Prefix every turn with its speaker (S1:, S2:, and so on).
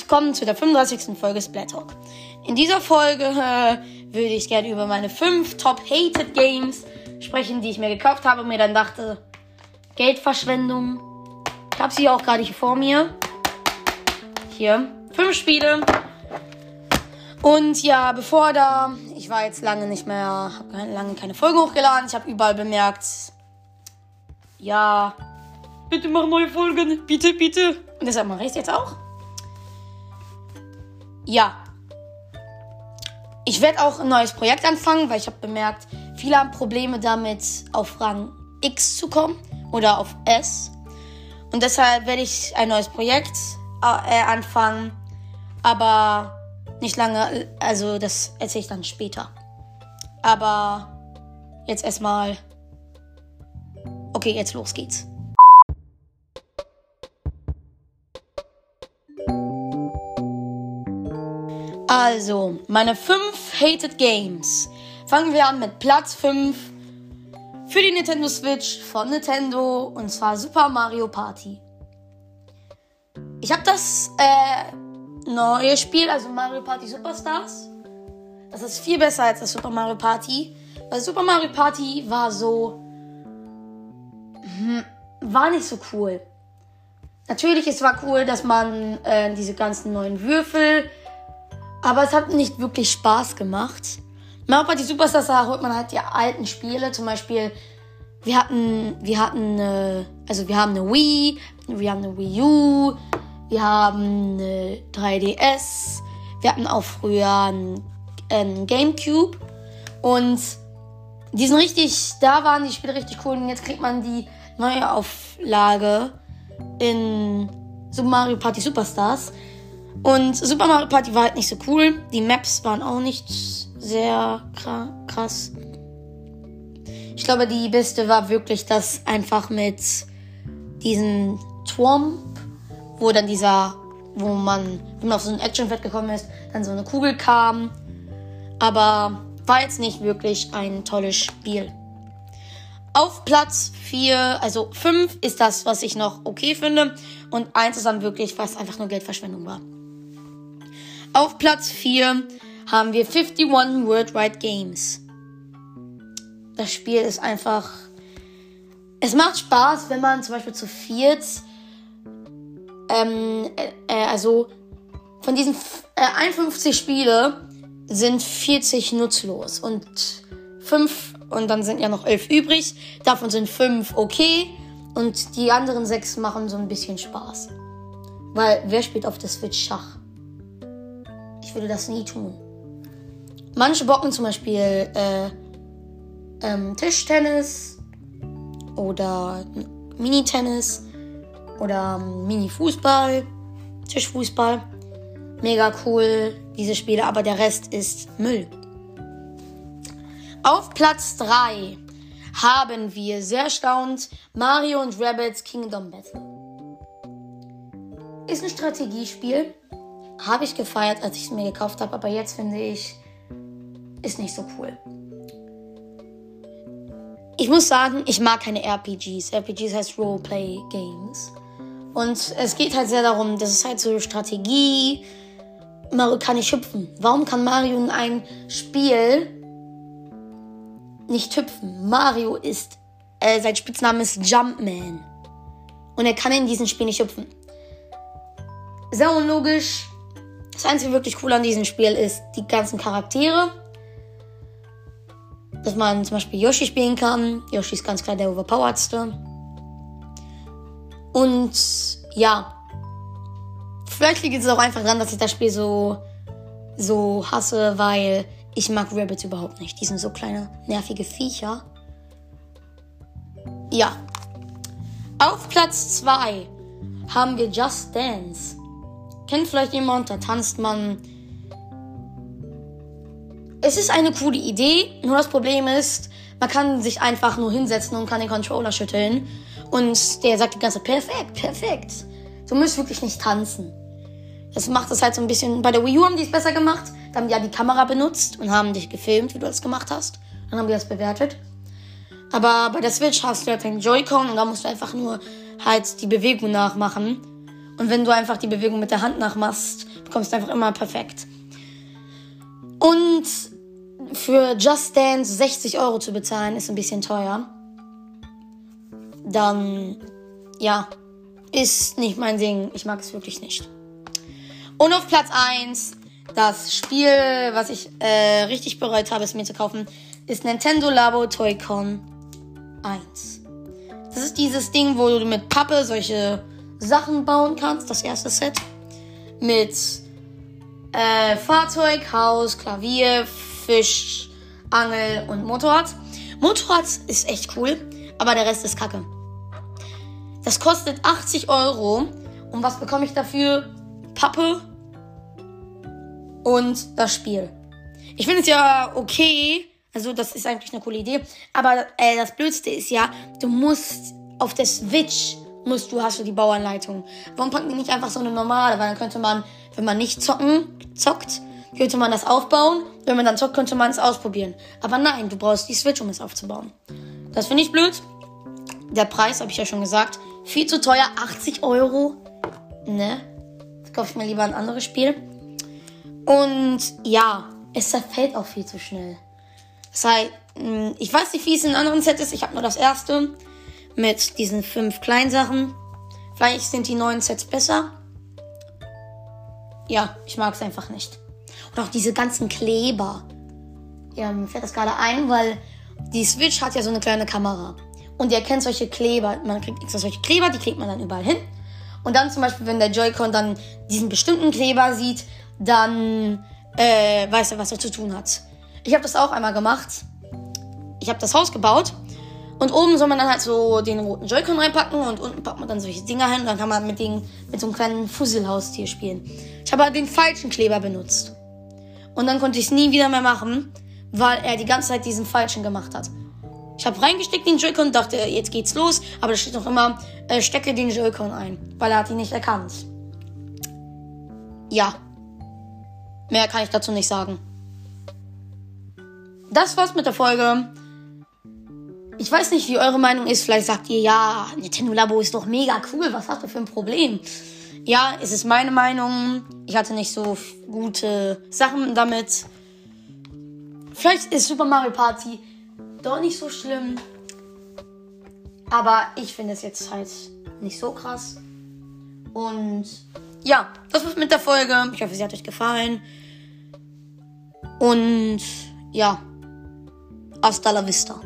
S1: willkommen zu der 35. Folge Splat Talk. In dieser Folge äh, würde ich gerne über meine 5 Top Hated Games sprechen, die ich mir gekauft habe und mir dann dachte, Geldverschwendung. Ich habe sie auch gerade hier vor mir. Hier, 5 Spiele. Und ja, bevor da, ich war jetzt lange nicht mehr, habe lange keine Folgen hochgeladen. Ich habe überall bemerkt, ja, bitte mach neue Folgen, bitte, bitte. Und deshalb mache ich es jetzt auch. Ja. Ich werde auch ein neues Projekt anfangen, weil ich habe bemerkt, viele haben Probleme damit, auf Rang X zu kommen oder auf S. Und deshalb werde ich ein neues Projekt äh, anfangen, aber nicht lange, also das erzähle ich dann später. Aber jetzt erstmal. Okay, jetzt los geht's. Also, meine 5 Hated Games. Fangen wir an mit Platz 5 für die Nintendo Switch von Nintendo und zwar Super Mario Party. Ich habe das äh, neue Spiel, also Mario Party Superstars. Das ist viel besser als das Super Mario Party. Weil Super Mario Party war so. Hm, war nicht so cool. Natürlich, es war cool, dass man äh, diese ganzen neuen Würfel aber es hat nicht wirklich Spaß gemacht. Mario Party Superstars, da holt man halt die alten Spiele. Zum Beispiel, wir hatten, wir hatten, also wir haben eine Wii, wir haben eine Wii U, wir haben eine 3DS, wir hatten auch früher einen, einen Gamecube. Und die sind richtig, da waren die Spiele richtig cool. Und jetzt kriegt man die neue Auflage in Super Mario Party Superstars. Und Super Mario Party war halt nicht so cool. Die Maps waren auch nicht sehr krass. Ich glaube, die beste war wirklich das einfach mit diesem Twomp, wo dann dieser, wo man, wenn man auf so ein Action-Fett gekommen ist, dann so eine Kugel kam. Aber war jetzt nicht wirklich ein tolles Spiel. Auf Platz 4, also 5 ist das, was ich noch okay finde. Und 1 ist dann wirklich, was einfach nur Geldverschwendung war. Auf Platz 4 haben wir 51 Worldwide Games. Das Spiel ist einfach. Es macht Spaß, wenn man zum Beispiel zu viert. Ähm, äh, äh also von diesen äh, 51 Spiele sind 40 nutzlos und 5 und dann sind ja noch 11 übrig. Davon sind 5 okay und die anderen 6 machen so ein bisschen Spaß. Weil wer spielt auf der Switch Schach? Würde das nie tun. Manche bocken zum Beispiel äh, ähm, Tischtennis oder Mini-Tennis oder Mini-Fußball, Tischfußball. Mega cool, diese Spiele, aber der Rest ist Müll. Auf Platz 3 haben wir sehr erstaunt Mario und Rabbits Kingdom Battle. Ist ein Strategiespiel habe ich gefeiert, als ich es mir gekauft habe, aber jetzt finde ich, ist nicht so cool. Ich muss sagen, ich mag keine RPGs. RPGs heißt Roleplay Games. Und es geht halt sehr darum, das ist halt so Strategie. Mario kann nicht hüpfen. Warum kann Mario in einem Spiel nicht hüpfen? Mario ist, äh, sein Spitzname ist Jumpman. Und er kann in diesem Spiel nicht hüpfen. Sehr unlogisch, das einzige wirklich cool an diesem Spiel ist die ganzen Charaktere. Dass man zum Beispiel Yoshi spielen kann. Yoshi ist ganz klar der overpoweredste. Und ja. Vielleicht liegt es auch einfach daran, dass ich das Spiel so, so hasse, weil ich mag Rabbits überhaupt nicht. Die sind so kleine, nervige Viecher. Ja. Auf Platz 2 haben wir Just Dance. Kennt vielleicht jemand, da tanzt man. Es ist eine coole Idee, nur das Problem ist, man kann sich einfach nur hinsetzen und kann den Controller schütteln. Und der sagt die ganze Zeit, perfekt, perfekt. Du musst wirklich nicht tanzen. Das macht es halt so ein bisschen. Bei der Wii U haben die es besser gemacht. Da haben die ja die Kamera benutzt und haben dich gefilmt, wie du das gemacht hast. Dann haben die das bewertet. Aber bei der Switch hast du ja den Joy-Con und da musst du einfach nur halt die Bewegung nachmachen. Und wenn du einfach die Bewegung mit der Hand nachmachst, bekommst du einfach immer perfekt. Und für Just Dance 60 Euro zu bezahlen, ist ein bisschen teuer. Dann, ja, ist nicht mein Ding. Ich mag es wirklich nicht. Und auf Platz 1, das Spiel, was ich äh, richtig bereut habe, es mir zu kaufen, ist Nintendo Labo Toy-Con 1. Das ist dieses Ding, wo du mit Pappe solche Sachen bauen kannst. Das erste Set. Mit äh, Fahrzeug, Haus, Klavier, Fisch, Angel und Motorrad. Motorrad ist echt cool, aber der Rest ist kacke. Das kostet 80 Euro. Und was bekomme ich dafür? Pappe und das Spiel. Ich finde es ja okay. Also, das ist eigentlich eine coole Idee. Aber äh, das Blödste ist ja, du musst auf der Switch musst du, hast du die Bauanleitung. Warum packen die nicht einfach so eine normale? Weil dann könnte man, wenn man nicht zocken, zockt, könnte man das aufbauen. Wenn man dann zockt, könnte man es ausprobieren. Aber nein, du brauchst die Switch, um es aufzubauen. Das finde ich blöd. Der Preis, habe ich ja schon gesagt, viel zu teuer, 80 Euro. Ne? Das kaufe ich mir lieber ein anderes Spiel. Und ja, es zerfällt auch viel zu schnell. Das heißt, hm, ich weiß nicht, wie es in anderen Sets ist. Ich habe nur das erste mit diesen fünf kleinen Sachen. Vielleicht sind die neuen Sets besser. Ja, ich mag es einfach nicht. Und auch diese ganzen Kleber. Ja, mir fällt das gerade ein, weil die Switch hat ja so eine kleine Kamera. Und ihr kennt solche Kleber. Man kriegt extra solche Kleber, die klebt man dann überall hin. Und dann zum Beispiel, wenn der Joy-Con dann diesen bestimmten Kleber sieht, dann äh, weiß er, was er zu tun hat. Ich habe das auch einmal gemacht. Ich habe das Haus gebaut und oben soll man dann halt so den roten Joy-Con reinpacken und unten packt man dann solche Dinger hin und dann kann man mit, den, mit so einem kleinen Fusselhaustier spielen. Ich habe aber den falschen Kleber benutzt. Und dann konnte ich es nie wieder mehr machen, weil er die ganze Zeit diesen falschen gemacht hat. Ich habe reingesteckt den Joy-Con und dachte, jetzt geht's los, aber da steht noch immer, äh, stecke den Joy-Con ein, weil er hat ihn nicht erkannt. Ja. Mehr kann ich dazu nicht sagen. Das war's mit der Folge. Ich weiß nicht, wie eure Meinung ist. Vielleicht sagt ihr, ja, Nintendo Labo ist doch mega cool. Was hast du für ein Problem? Ja, es ist meine Meinung. Ich hatte nicht so gute Sachen damit. Vielleicht ist Super Mario Party doch nicht so schlimm. Aber ich finde es jetzt halt nicht so krass. Und ja, das war's mit der Folge. Ich hoffe, sie hat euch gefallen. Und ja, hasta la vista.